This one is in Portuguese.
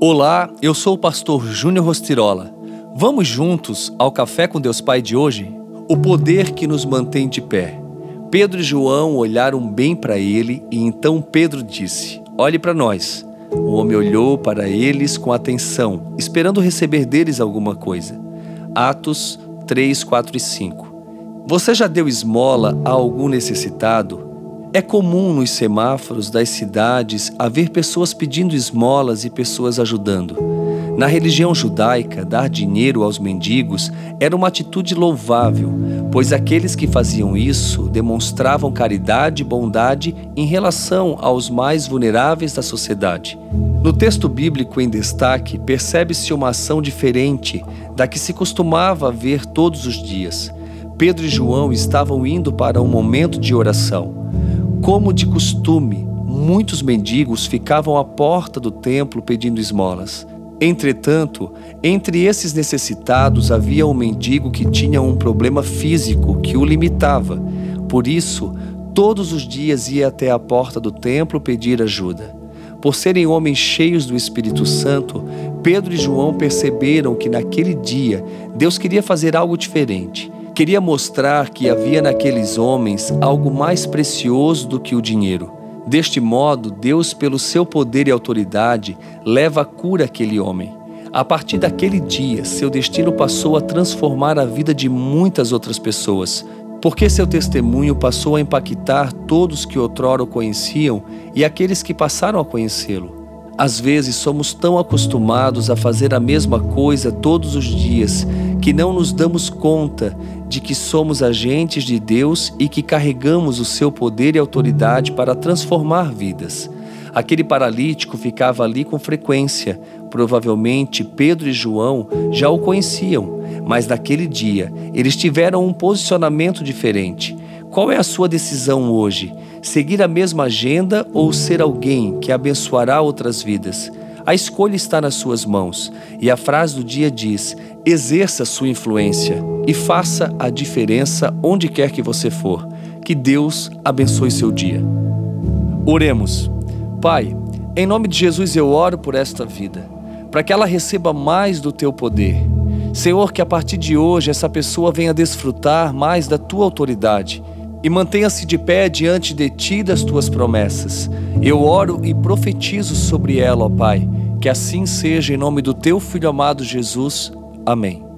Olá, eu sou o pastor Júnior Rostirola. Vamos juntos ao Café com Deus Pai de hoje? O poder que nos mantém de pé. Pedro e João olharam bem para ele e então Pedro disse: Olhe para nós. O homem olhou para eles com atenção, esperando receber deles alguma coisa. Atos 3, 4 e 5. Você já deu esmola a algum necessitado? É comum nos semáforos das cidades haver pessoas pedindo esmolas e pessoas ajudando. Na religião judaica, dar dinheiro aos mendigos era uma atitude louvável, pois aqueles que faziam isso demonstravam caridade e bondade em relação aos mais vulneráveis da sociedade. No texto bíblico em destaque, percebe-se uma ação diferente da que se costumava ver todos os dias. Pedro e João estavam indo para um momento de oração. Como de costume, muitos mendigos ficavam à porta do templo pedindo esmolas. Entretanto, entre esses necessitados havia um mendigo que tinha um problema físico que o limitava. Por isso, todos os dias ia até a porta do templo pedir ajuda. Por serem homens cheios do Espírito Santo, Pedro e João perceberam que naquele dia Deus queria fazer algo diferente. Queria mostrar que havia naqueles homens algo mais precioso do que o dinheiro. Deste modo, Deus, pelo seu poder e autoridade, leva a cura àquele homem. A partir daquele dia, seu destino passou a transformar a vida de muitas outras pessoas, porque seu testemunho passou a impactar todos que outrora o conheciam e aqueles que passaram a conhecê-lo. Às vezes somos tão acostumados a fazer a mesma coisa todos os dias que não nos damos conta de que somos agentes de Deus e que carregamos o seu poder e autoridade para transformar vidas. Aquele paralítico ficava ali com frequência. Provavelmente Pedro e João já o conheciam, mas naquele dia eles tiveram um posicionamento diferente. Qual é a sua decisão hoje? Seguir a mesma agenda ou ser alguém que abençoará outras vidas? A escolha está nas suas mãos e a frase do dia diz: exerça sua influência e faça a diferença onde quer que você for. Que Deus abençoe seu dia. Oremos. Pai, em nome de Jesus eu oro por esta vida, para que ela receba mais do teu poder. Senhor, que a partir de hoje essa pessoa venha desfrutar mais da tua autoridade e mantenha-se de pé diante de ti das tuas promessas. Eu oro e profetizo sobre ela, ó Pai, que assim seja em nome do teu filho amado Jesus. Amém.